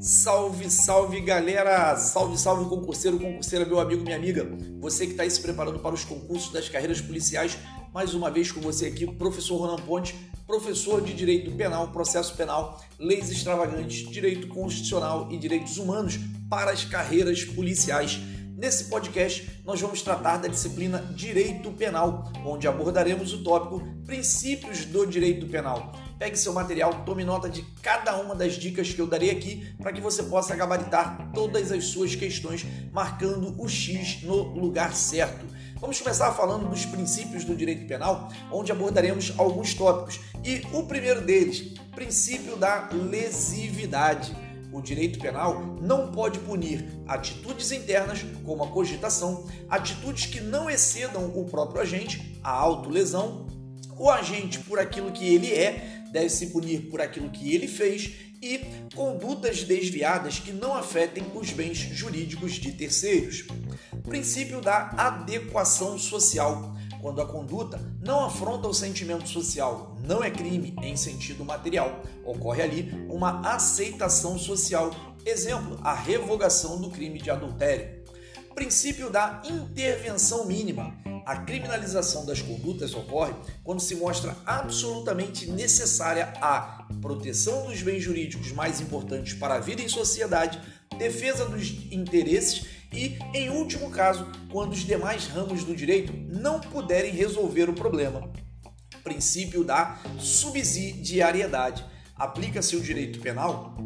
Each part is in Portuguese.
Salve, salve galera! Salve, salve concurseiro, concurseira, meu amigo, minha amiga. Você que está aí se preparando para os concursos das carreiras policiais, mais uma vez com você aqui, professor Ronan Ponte, professor de Direito Penal, Processo Penal, Leis Extravagantes, Direito Constitucional e Direitos Humanos para as carreiras policiais. Nesse podcast, nós vamos tratar da disciplina Direito Penal, onde abordaremos o tópico Princípios do Direito Penal. Pegue seu material, tome nota de cada uma das dicas que eu darei aqui para que você possa gabaritar todas as suas questões, marcando o X no lugar certo. Vamos começar falando dos princípios do direito penal, onde abordaremos alguns tópicos. E o primeiro deles, princípio da lesividade. O direito penal não pode punir atitudes internas, como a cogitação, atitudes que não excedam o próprio agente, a autolesão, o agente por aquilo que ele é, deve se punir por aquilo que ele fez e condutas desviadas que não afetem os bens jurídicos de terceiros. Princípio da adequação social. Quando a conduta não afronta o sentimento social, não é crime em sentido material. Ocorre ali uma aceitação social. Exemplo, a revogação do crime de adultério. Princípio da intervenção mínima. A criminalização das condutas ocorre quando se mostra absolutamente necessária a proteção dos bens jurídicos mais importantes para a vida em sociedade, defesa dos interesses e, em último caso, quando os demais ramos do direito não puderem resolver o problema. Princípio da subsidiariedade. Aplica-se o direito penal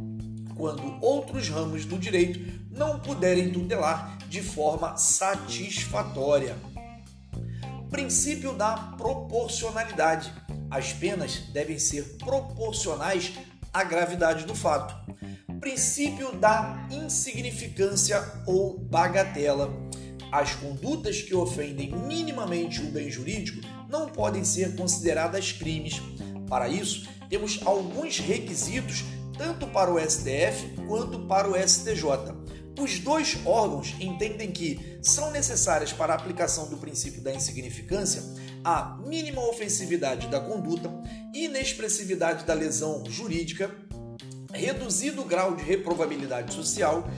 quando outros ramos do direito não puderem tutelar de forma satisfatória. Princípio da proporcionalidade. As penas devem ser proporcionais à gravidade do fato. Princípio da insignificância ou bagatela. As condutas que ofendem minimamente o bem jurídico não podem ser consideradas crimes. Para isso, temos alguns requisitos tanto para o STF quanto para o STJ. Os dois órgãos entendem que são necessárias para a aplicação do princípio da insignificância a mínima ofensividade da conduta, inexpressividade da lesão jurídica, reduzido grau de reprovabilidade social,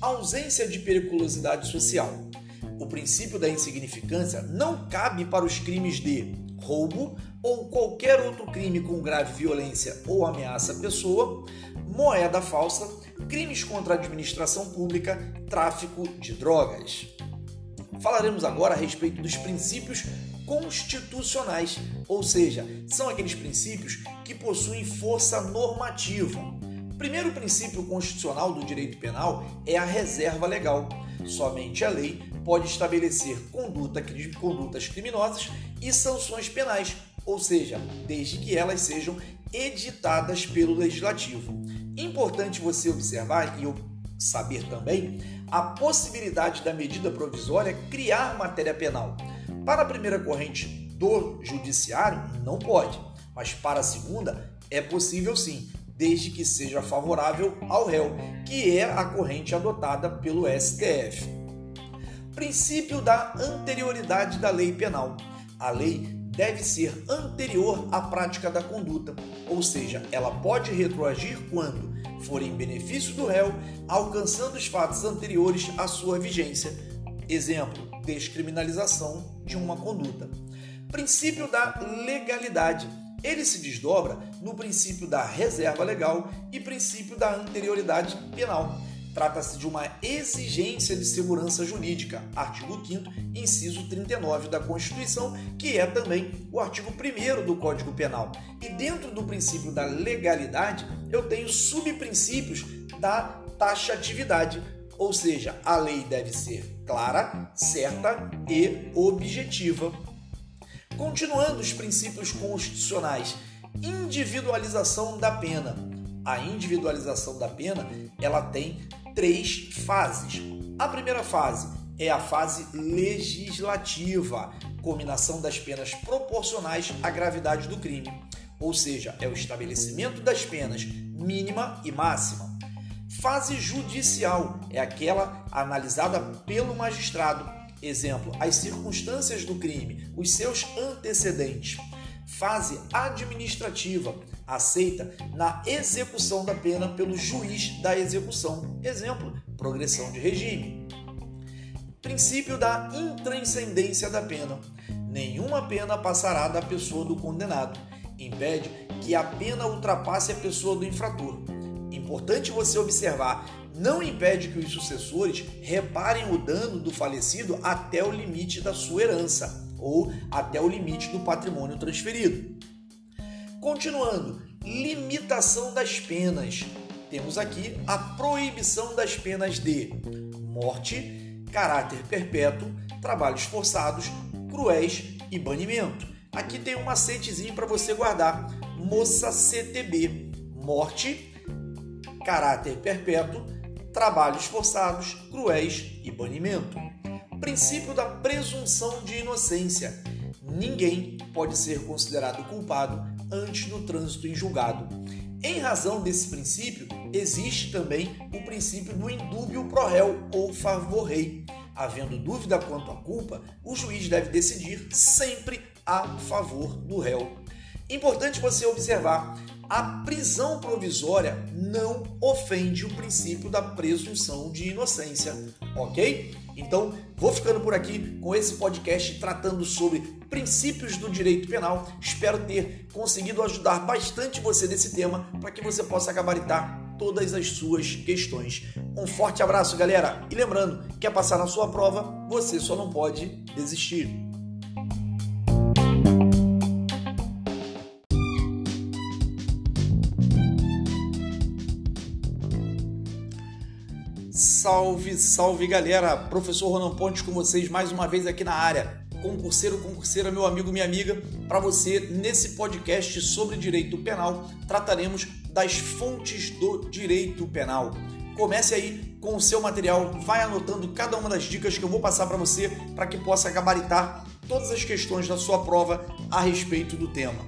ausência de periculosidade social. O princípio da insignificância não cabe para os crimes de roubo ou qualquer outro crime com grave violência ou ameaça à pessoa, moeda falsa, crimes contra a administração pública, tráfico de drogas. Falaremos agora a respeito dos princípios constitucionais, ou seja, são aqueles princípios que possuem força normativa. O primeiro princípio constitucional do direito penal é a reserva legal. Somente a lei pode estabelecer conduta, condutas criminosas e sanções penais, ou seja, desde que elas sejam editadas pelo legislativo. Importante você observar e eu saber também a possibilidade da medida provisória criar matéria penal. Para a primeira corrente do judiciário, não pode, mas para a segunda é possível sim, desde que seja favorável ao réu, que é a corrente adotada pelo STF. Princípio da anterioridade da lei penal. A lei deve ser anterior à prática da conduta, ou seja, ela pode retroagir quando for em benefício do réu, alcançando os fatos anteriores à sua vigência. Exemplo: descriminalização de uma conduta. Princípio da legalidade. Ele se desdobra no princípio da reserva legal e princípio da anterioridade penal. Trata-se de uma exigência de segurança jurídica, artigo 5 inciso 39 da Constituição, que é também o artigo 1 do Código Penal. E dentro do princípio da legalidade, eu tenho subprincípios da taxatividade, ou seja, a lei deve ser clara, certa e objetiva. Continuando os princípios constitucionais, individualização da pena. A individualização da pena, ela tem três fases. A primeira fase é a fase legislativa, combinação das penas proporcionais à gravidade do crime, ou seja, é o estabelecimento das penas mínima e máxima. Fase judicial é aquela analisada pelo magistrado, exemplo, as circunstâncias do crime, os seus antecedentes. fase administrativa, aceita na execução da pena pelo juiz da execução. Exemplo: progressão de regime. Princípio da intranscendência da pena. Nenhuma pena passará da pessoa do condenado. Impede que a pena ultrapasse a pessoa do infrator. Importante você observar, não impede que os sucessores reparem o dano do falecido até o limite da sua herança ou até o limite do patrimônio transferido. Continuando, limitação das penas. Temos aqui a proibição das penas de morte, caráter perpétuo, trabalhos forçados, cruéis e banimento. Aqui tem um macetezinho para você guardar. Moça CTB, morte, caráter perpétuo, trabalhos forçados, cruéis e banimento. Princípio da presunção de inocência. Ninguém pode ser considerado culpado antes do trânsito em julgado. Em razão desse princípio, existe também o princípio do indúbio pro réu ou favor rei. Havendo dúvida quanto à culpa, o juiz deve decidir sempre a favor do réu. Importante você observar, a prisão provisória não ofende o princípio da presunção de inocência, ok? Então, vou ficando por aqui com esse podcast tratando sobre princípios do direito penal. Espero ter conseguido ajudar bastante você nesse tema para que você possa gabaritar todas as suas questões. Um forte abraço, galera! E lembrando, quer passar na sua prova, você só não pode desistir. Salve, salve galera! Professor Ronan Pontes com vocês mais uma vez aqui na área. Concurseiro, concurseira, meu amigo, minha amiga, para você nesse podcast sobre direito penal trataremos das fontes do direito penal. Comece aí com o seu material, vai anotando cada uma das dicas que eu vou passar para você para que possa gabaritar todas as questões da sua prova a respeito do tema.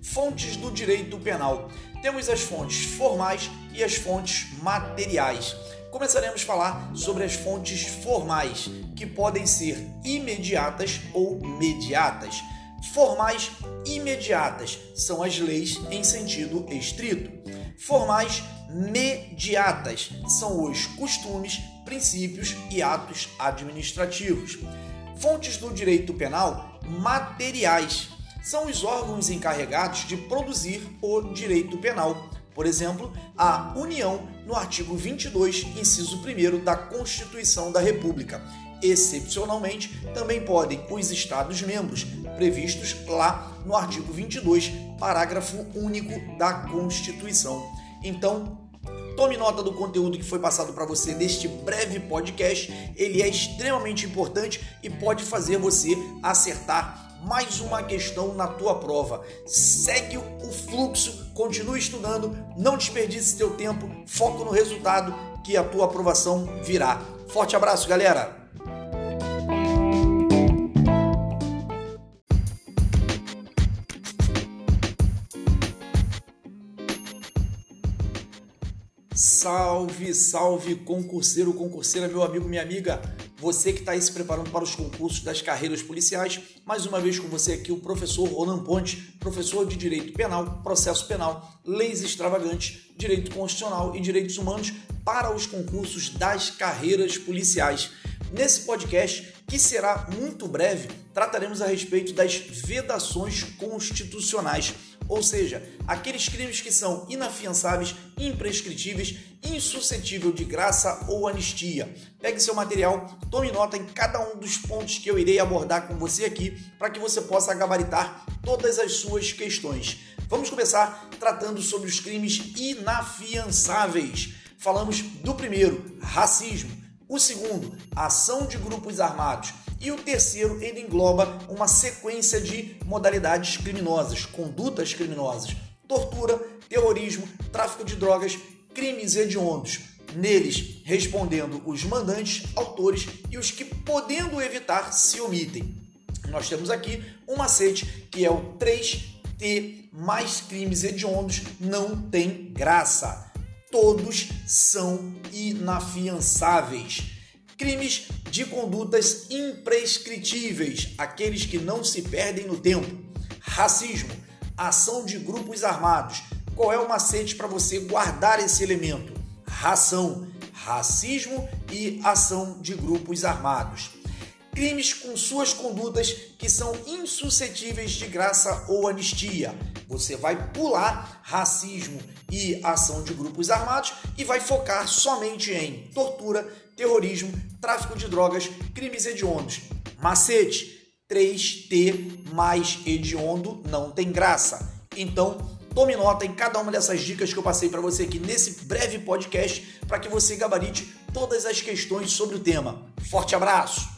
Fontes do direito penal. Temos as fontes formais e as fontes materiais começaremos a falar sobre as fontes formais, que podem ser imediatas ou mediatas. Formais imediatas são as leis em sentido estrito. Formais mediatas são os costumes, princípios e atos administrativos. Fontes do direito penal materiais são os órgãos encarregados de produzir o direito penal por exemplo, a União no artigo 22, inciso 1 da Constituição da República. Excepcionalmente, também podem os Estados-membros, previstos lá no artigo 22, parágrafo único da Constituição. Então, Tome nota do conteúdo que foi passado para você neste breve podcast. Ele é extremamente importante e pode fazer você acertar mais uma questão na tua prova. Segue o fluxo, continue estudando, não desperdice teu tempo, foco no resultado que a tua aprovação virá. Forte abraço, galera! Salve, salve, concurseiro, concurseira, meu amigo, minha amiga. Você que está aí se preparando para os concursos das carreiras policiais, mais uma vez com você aqui o professor Ronan Ponte, professor de Direito Penal, Processo Penal, Leis Extravagantes, Direito Constitucional e Direitos Humanos para os concursos das carreiras policiais. Nesse podcast, que será muito breve, trataremos a respeito das vedações constitucionais ou seja, aqueles crimes que são inafiançáveis, imprescritíveis, insuscetível de graça ou anistia. Pegue seu material, tome nota em cada um dos pontos que eu irei abordar com você aqui para que você possa gabaritar todas as suas questões. Vamos começar tratando sobre os crimes inafiançáveis. Falamos do primeiro, racismo. O segundo, ação de grupos armados. E o terceiro, ele engloba uma sequência de modalidades criminosas, condutas criminosas, tortura, terrorismo, tráfico de drogas, crimes hediondos. Neles, respondendo os mandantes, autores e os que, podendo evitar, se omitem. Nós temos aqui um macete que é o 3T mais crimes hediondos não tem graça. Todos são inafiançáveis Crimes de condutas imprescritíveis, aqueles que não se perdem no tempo. Racismo, ação de grupos armados. Qual é o macete para você guardar esse elemento? Ração, racismo e ação de grupos armados. Crimes com suas condutas que são insuscetíveis de graça ou anistia. Você vai pular racismo e ação de grupos armados e vai focar somente em tortura, terrorismo, tráfico de drogas, crimes hediondos. Macete: 3T mais hediondo não tem graça. Então, tome nota em cada uma dessas dicas que eu passei para você aqui nesse breve podcast para que você gabarite todas as questões sobre o tema. Forte abraço!